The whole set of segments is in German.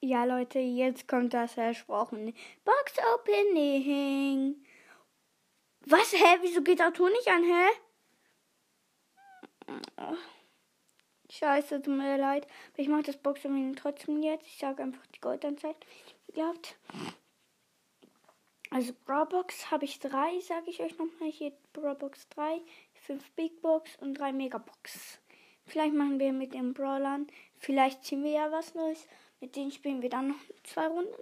Ja, Leute, jetzt kommt das versprochene Box Opening. Was? Hä? Wieso geht der Ton nicht an, hä? Scheiße, tut mir leid. Aber ich mache das Box Opening trotzdem jetzt. Ich sage einfach die Goldanzeige. Glaubt. Also Brawlbox habe ich drei, sage ich euch nochmal. Hier Brawlbox 3, 5 Big Box und 3 Megabox. Vielleicht machen wir mit den Brawlern, vielleicht ziehen wir ja was Neues. Mit denen spielen wir dann noch zwei Runden,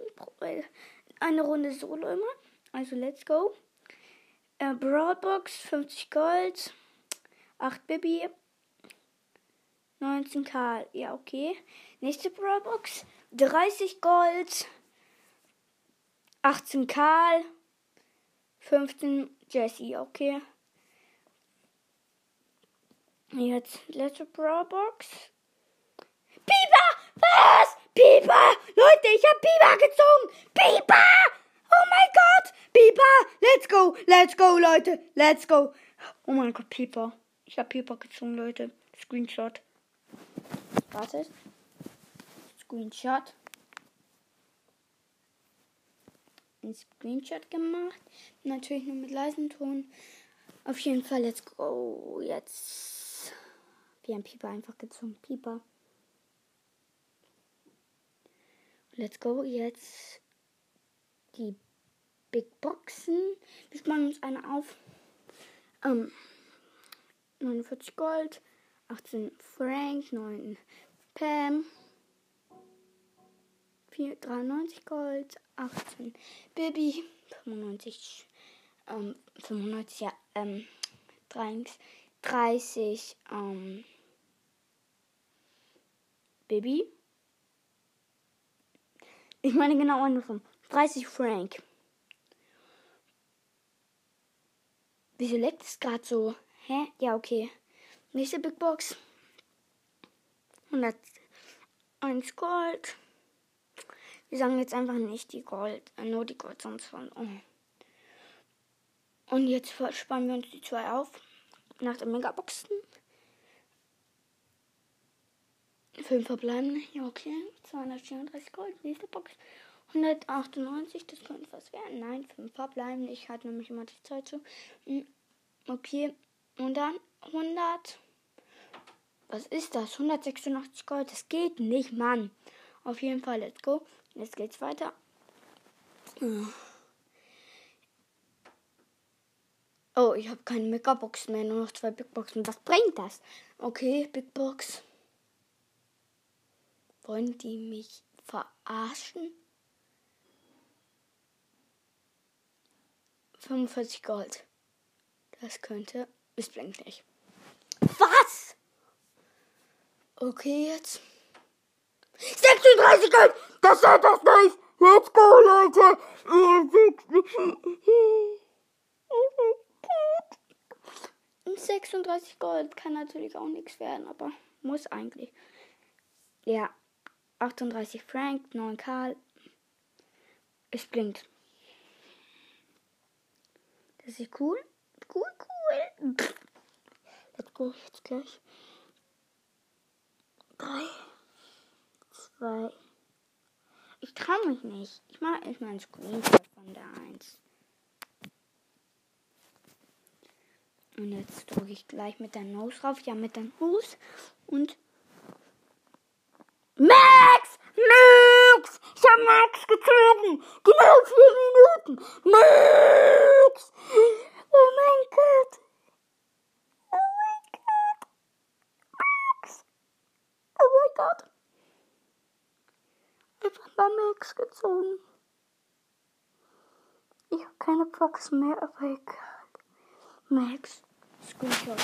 eine Runde Solo immer. Also let's go. Äh, Brawlbox 50 Gold, 8 Bibi, 19 Karl. Ja, okay. Nächste Brawlbox 30 Gold. 18 Karl, 15 Jesse, okay. Jetzt letzte Brawlbox. Biber! Was? Biber! Leute, ich hab Biber gezogen! Biber! Oh mein Gott! Biber! Let's go! Let's go, Leute! Let's go! Oh mein Gott, Piper. Ich hab Piper gezogen, Leute. Screenshot. Wartet. Screenshot. einen Screenshot gemacht. Natürlich nur mit leisem Ton. Auf jeden Fall, let's go. Jetzt. Wir haben Pieper einfach gezogen. Pieper. Let's go. Jetzt die Big Boxen. Wir sparen uns eine auf. Ähm, 49 Gold, 18 Frank, 9 Pam, 4, 93 Gold, 18 Baby, 95, ähm, 95, ja, ähm, 30, ähm, Baby. Ich meine genau andersrum. 30 Frank. Wieso leckt es gerade so? Hä? Ja, okay. Nächste Big Box. 101 Gold. Wir sagen jetzt einfach nicht die Gold, äh, nur die Gold, sonst von. Oh. Und jetzt spannen wir uns die zwei auf. Nach der Megaboxen. Fünf verbleiben. Ja, okay. 234 Gold. Nächste Box. 198. Das könnte was werden. Nein, fünf verbleiben. Ich hatte nämlich immer die Zeit zu. Hm, okay. Und dann 100. Was ist das? 186 Gold. Das geht nicht, Mann. Auf jeden Fall, let's go. Jetzt geht's weiter. Oh, ich habe keine Megabox mehr, nur noch zwei Big Boxen. Was bringt das? Okay, Big Box. Wollen die mich verarschen? 45 Gold. Das könnte. Es blinkt nicht. Was? Okay, jetzt. 36 Gold! Das seid das nicht! Let's go, Leute! 36 Gold kann natürlich auch nichts werden, aber muss eigentlich. Ja, 38 Frank, 9 Karl. Es blinkt. Das ist cool. Cool, cool. Let's go, jetzt gleich. 3 zwei. Ich traue mich nicht. Ich mache erstmal einen Screenshot von der 1. Und jetzt drücke ich gleich mit der Nose drauf. Ja, mit der Nose. Und. Max! Max! Ich habe Max Genau vier Minuten! Max! Oh mein Gott! Oh mein Gott! Max! Oh mein Gott! war Max gezogen. Ich habe keine Box mehr, aber egal. Max. Screenshot.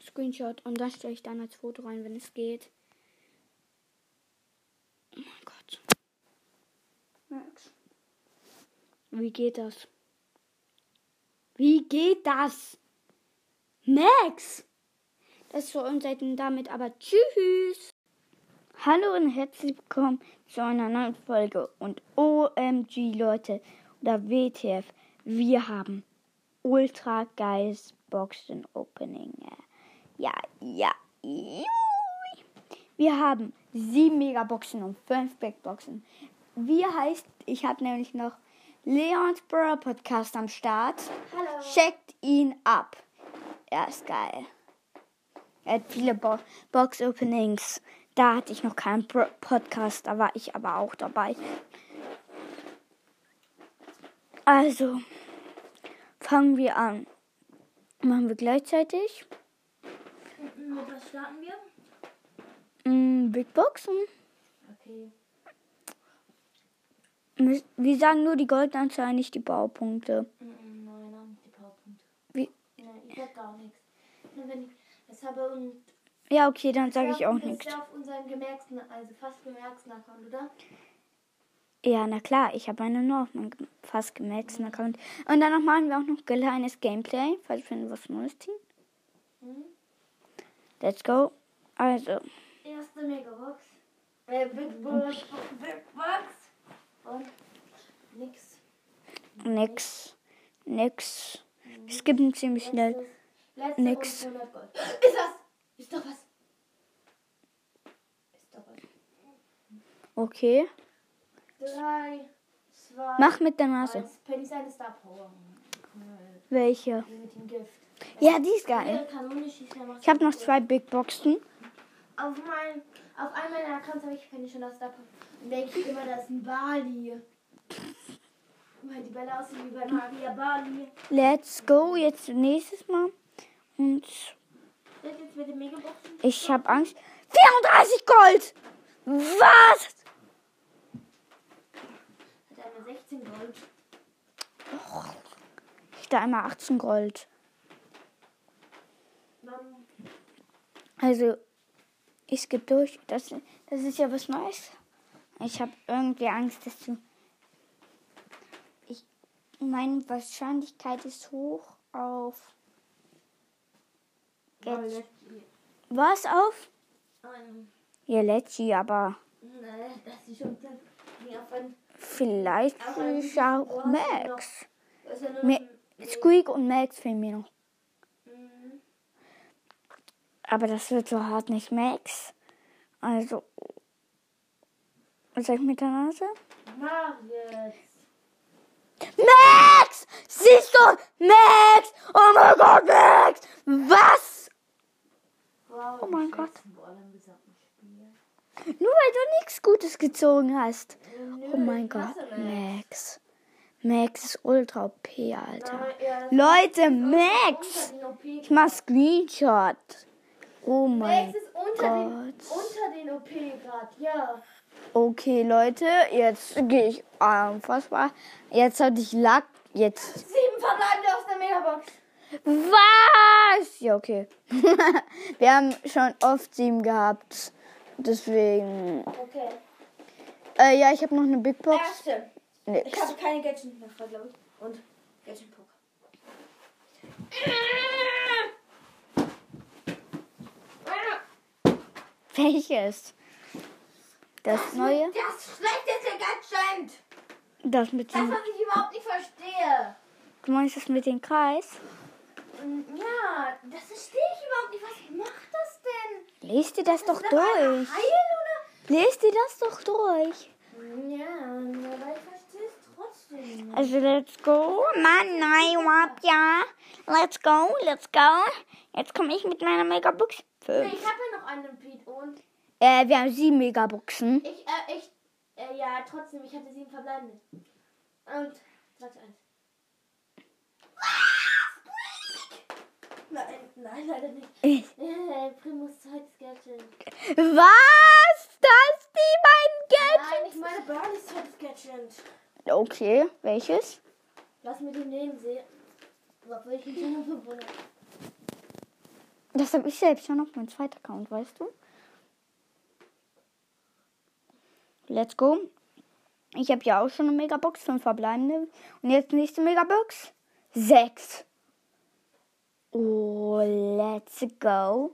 Screenshot. Und das stelle ich dann als Foto rein, wenn es geht. Oh mein Gott. Max. Wie geht das? Wie geht das? Max! Das ist für uns damit, aber tschüss! Hallo und herzlich willkommen zu einer neuen Folge. Und OMG, Leute, oder WTF, wir haben ultra geiles Boxen Opening. Ja, ja. Wir haben sieben Megaboxen und fünf Big Boxen. Wie heißt, ich habe nämlich noch Leons Bro Podcast am Start. Hallo. Checkt ihn ab. Er ist geil. Er hat viele Bo Box Openings. Da hatte ich noch keinen Bro Podcast, da war ich aber auch dabei. Also, fangen wir an. Machen wir gleichzeitig. Mit was starten wir? Mm, Big Boxen. Okay. Wir sagen nur die Goldanzahl, nicht die Baupunkte. Mm, Nein, nein, die Powerpunkte. Wie? Nein, ich sag gar nichts. Nur wenn ich das habe und. Ja, okay, dann sage Das ich auch ist nichts. ja auf unserem gemerkten, also fast gemerkten Account, oder? Ja, na klar, ich habe einen nur auf meinem fast gemaxten Account. Und danach machen wir auch noch kleines Gameplay, falls wir was Neues ziehen. Mhm. Let's go. Also, Erste Megabox. Äh, Big Box. Big Box. Und nix. nix. Nix. Wir skippen ziemlich schnell. Letzte Nix. und 100 Gold. Ist das? Ist doch was. Ist doch was. Okay. Drei, zwei, Mach mit der Nase. eins. Penny seine Star Power. Welche? Die mit dem Gift. Ja, die ist geil. Ich habe noch zwei Big Boxen. Auf, mein, auf einem meiner Accounts habe ich schon das Star. Und denke ich immer, das ist ein Bali. Weil die Bälle aussehen wie bei Maria Bali. Let's go. Jetzt nächstes Mal. Und ich habe Angst. 34 Gold! Was? Hat einmal 16 Gold. Ich da einmal 18 Gold. Also, ich skippe durch. Das, das ist ja was Neues. Ich habe irgendwie Angst, dass du. Ich meine Wahrscheinlichkeit ist hoch auf. Jetzt. Was auf? Ähm, Ja, Letschi, aber ne, das ist schon ein, vielleicht ich auch Max. ist noch Squeak und Max fehlen mir noch. Aber das wird so hart nicht Max. Also. Was sag ich mit der Nase? Max! Siehst du? Max! Oh mein Gott, Max! Was? Wow, Oh mein Gott. Nur weil du nichts Gutes gezogen hast. Nö, Oh mein Gott, Max. Max. Ist ultra OP, Alter. Nein, ja, Leute, Max! Ich mach Screenshot. Oh mein Max ist unter den, Gott. unter den OP gerade, ja. Okay, Leute, jetzt gehe ich unfassbar. Jetzt hatte ich Lack. Jetzt. Sieben verbleibende aus der Megabox. Was? Ja, okay. Wir haben schon oft sieben gehabt. Deswegen. Okay. Äh, ja, ich habe noch eine Big Box. Erste. Ich Nix. habe keine Gadget mehr glaube ich. Und Gadget Poker. Welches? Das neue? Das schlechteste Gadget. Das mit Das, dem. was ich überhaupt nicht verstehe. Du meinst das mit dem Kreis? Und ja, das verstehe ich überhaupt nicht. Was macht das denn? Lest dir das doch Ist das eine durch. Heil Lest dir das doch durch. Ja, aber ich verstehe es trotzdem nicht. Also, let's go. Mann, nein, ja. Let's go, let's go. Jetzt komme ich mit meiner Megabox. Nee, Fünf. ich habe ja noch einen Pete und Äh, wir haben sieben Megaboxen. ich, äh, ich, äh, ja, trotzdem, ich hatte sieben verbleibende. Und, sag eins. Nein, nein, leider nicht. Äh, Äh, Primus zweites Gadget. Was? Das die beiden Nein, ich meine Barneys zweites Gadget. Gadgets? Okay, welches? Lass mir den nehmen, sehen. Obwohl ich ihn schon verbunden Das habe ich selbst schon auf meinem zweiten Account, weißt du? Let's go. Ich habe ja auch schon eine Megabox, fünf verbleibende. Und jetzt nächste Megabox. Sechs. Oh, let's go.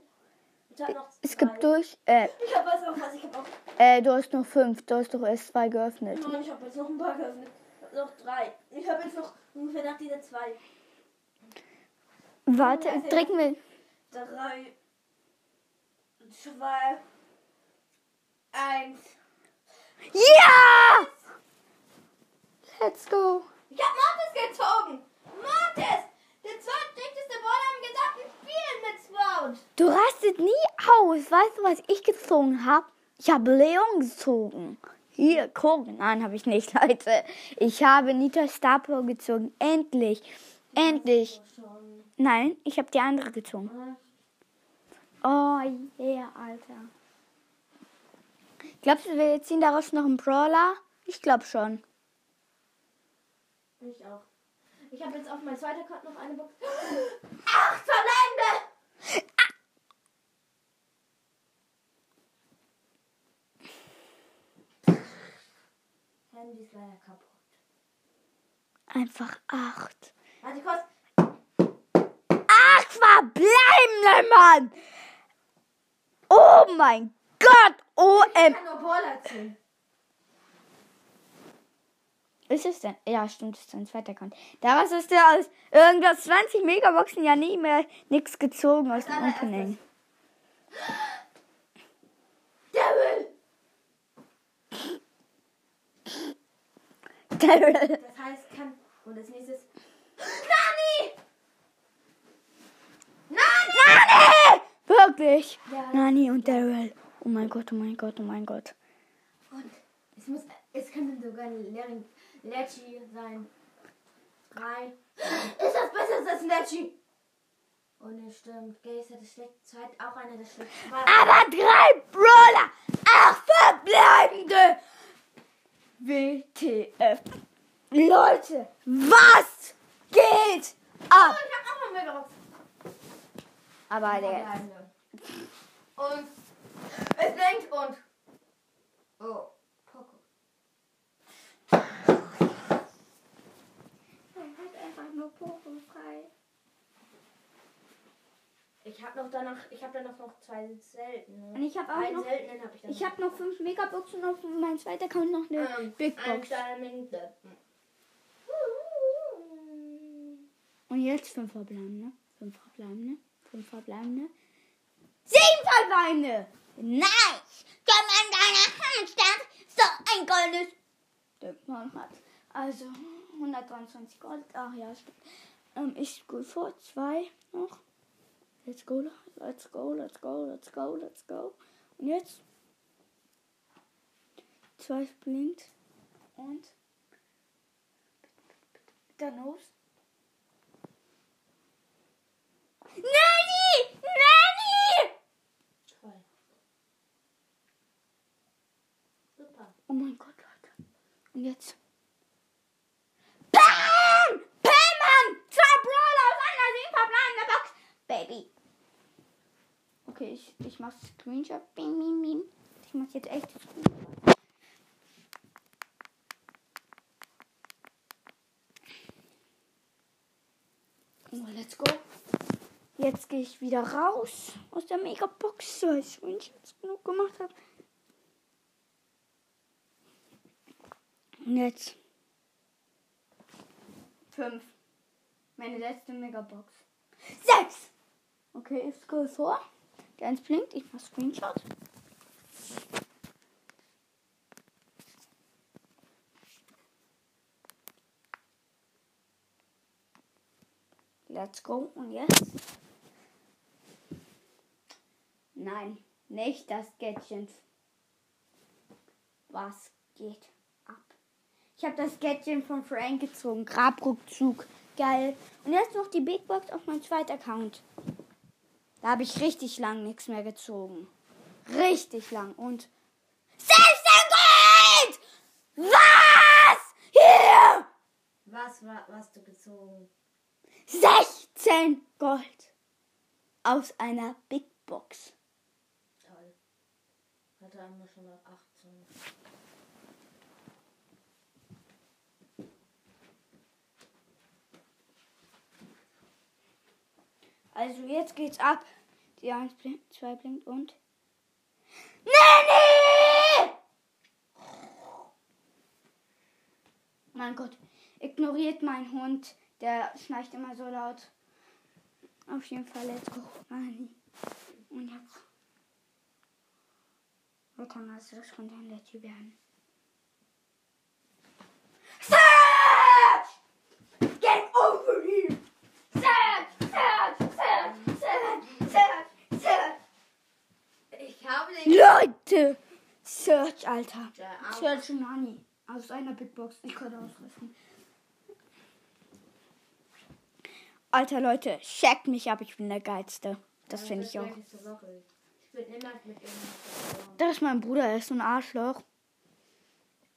Ich hab noch Es gibt durch. Äh, Ich hab was was, ich hab auch. äh, du hast noch fünf. Du hast doch erst zwei geöffnet. Nein, ich hab jetzt noch ein paar geöffnet. Noch drei. Ich hab jetzt noch ungefähr nach dieser zwei. Warte, drücken wir. Drei. Zwei. eins. Ja! Let's go. Ich hab Mortis gezogen. Mortis! Der zweitdichteste Brawler im gesamten Spiel mit Sprout. Du rastet nie aus. Weißt du, was ich gezogen habe? Ich habe Leon gezogen. Hier, gucken. Nein, habe ich nicht, Leute. Ich habe Nita Star Power gezogen. Endlich. Endlich. Nein, ich habe die andere gezogen. Oh, yeah, Alter. Glaubst du, wir ziehen daraus noch einen Brawler? Ich glaube schon. Ich auch. Ich habe jetzt auf mein zweiter Card noch eine Box. Acht verbleibende! Handy ist leider kaputt. Einfach acht. Warte kurz. Verbleibende, Mann! Oh mein Gott! OM. Ist es denn? Ja, stimmt, ist ein zweiter Account. Daraus ist der aus irgendwas 20 Megaboxen ja nie mehr nichts gezogen aus dem. Opening. Devil! Daryl. Das heißt, kann. Und als nächstes. Nani! Nani! Wirklich? Ja. Nani und Daryl. Oh mein Gott, oh mein Gott, oh mein Gott. Und es muss. Es könnte sogar ein Lecci sein. Drei. Ist das besser als Lecci? Oh ne, stimmt. Gaze hat das schlecht. Zweit auch einer der schlechten. Aber drei Brawler! Acht verbleibende! WTF. Leute, was geht ab? Oh, ich hab auch noch mehr Megabox. Aber der. Und es denkt und. Oh, Poco. Dann halt einfach nur Poco frei. Ich habe noch danach, ich habe dann noch zwei seltene. Und ich habe auch Einen noch. seltenen habe ich dann. Ich habe noch fünf Megaboxen und auf meinem zweiten Account noch eine ähm, Big Box. Und jetzt fünf verbleibende. Fünf verbleibende. Fünf verbleibende. Sieben verbleibende! Nice! Komm an deiner Handstand! So ein goldes. Mann hat. Also 123 Gold. Ach ja, stimmt. Ähm, ich gut vor. Zwei noch. Let's go, let's go, let's go, let's go, let's go. Und jetzt. Zwei blinkt. Und. Dann los. Nanny! Nanny! Toll. Super. Oh mein Gott, Leute. Und jetzt. Bam! Bam, Mann! Zwei Brawler aus einer sieben Box. Baby. Okay, ich, ich mach Screenshot. Ich mach jetzt echt Screenshot. Oh, let's go. Jetzt gehe ich wieder raus aus der Megabox, weil ich Screenshots genug gemacht habe. Jetzt. Fünf. Meine letzte Megabox. Sechs! Okay, ich scroll vor. Der eins blinkt, ich mach Screenshot. Let's go. Und jetzt? Nein, nicht das Gadget. Was geht? Ich habe das Gadget von Frank gezogen. Grabrückzug. Geil. Und jetzt noch die Big Box auf meinem zweiten Account. Da habe ich richtig lang nichts mehr gezogen. Richtig lang. Und 16 Gold! Was? Hier! Was was du gezogen? 16 Gold. Aus einer Big Box. Toll. Hatte einmal schon mal 18. Also jetzt geht's ab. Die 1 blinkt, 2 blinkt und. Nanny! Mein Gott, ignoriert mein Hund. Der schnarcht immer so laut. Auf jeden Fall, let's go. Nanny. Und jetzt. Willkommen, also das könnte ein Letty werden. Alter. Arm- Search Nani. Aus einer Big Box. Ich könnte ausrüsten. Alter Leute, checkt mich ab, ich bin der Geilste. Das finde ich auch. Ich bin immer mit ihm. Das ist mein Bruder, er ist so ein Arschloch.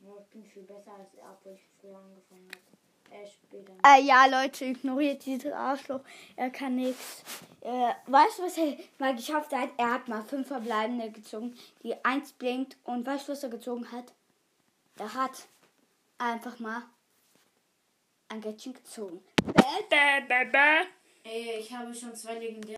Ich bin viel besser als er, obwohl ich früher angefangen habe. Äh, ja, Leute, ignoriert dieses Arschloch. Er kann nichts. Äh, weißt du, was er mal geschafft hat? Er hat mal fünf verbleibende gezogen, die eins blinkt. Und weißt du, was er gezogen hat? Er hat einfach mal ein Gadget gezogen. Bäh, bäh, bäh, bäh. Ey, ich habe schon zwei legendäre.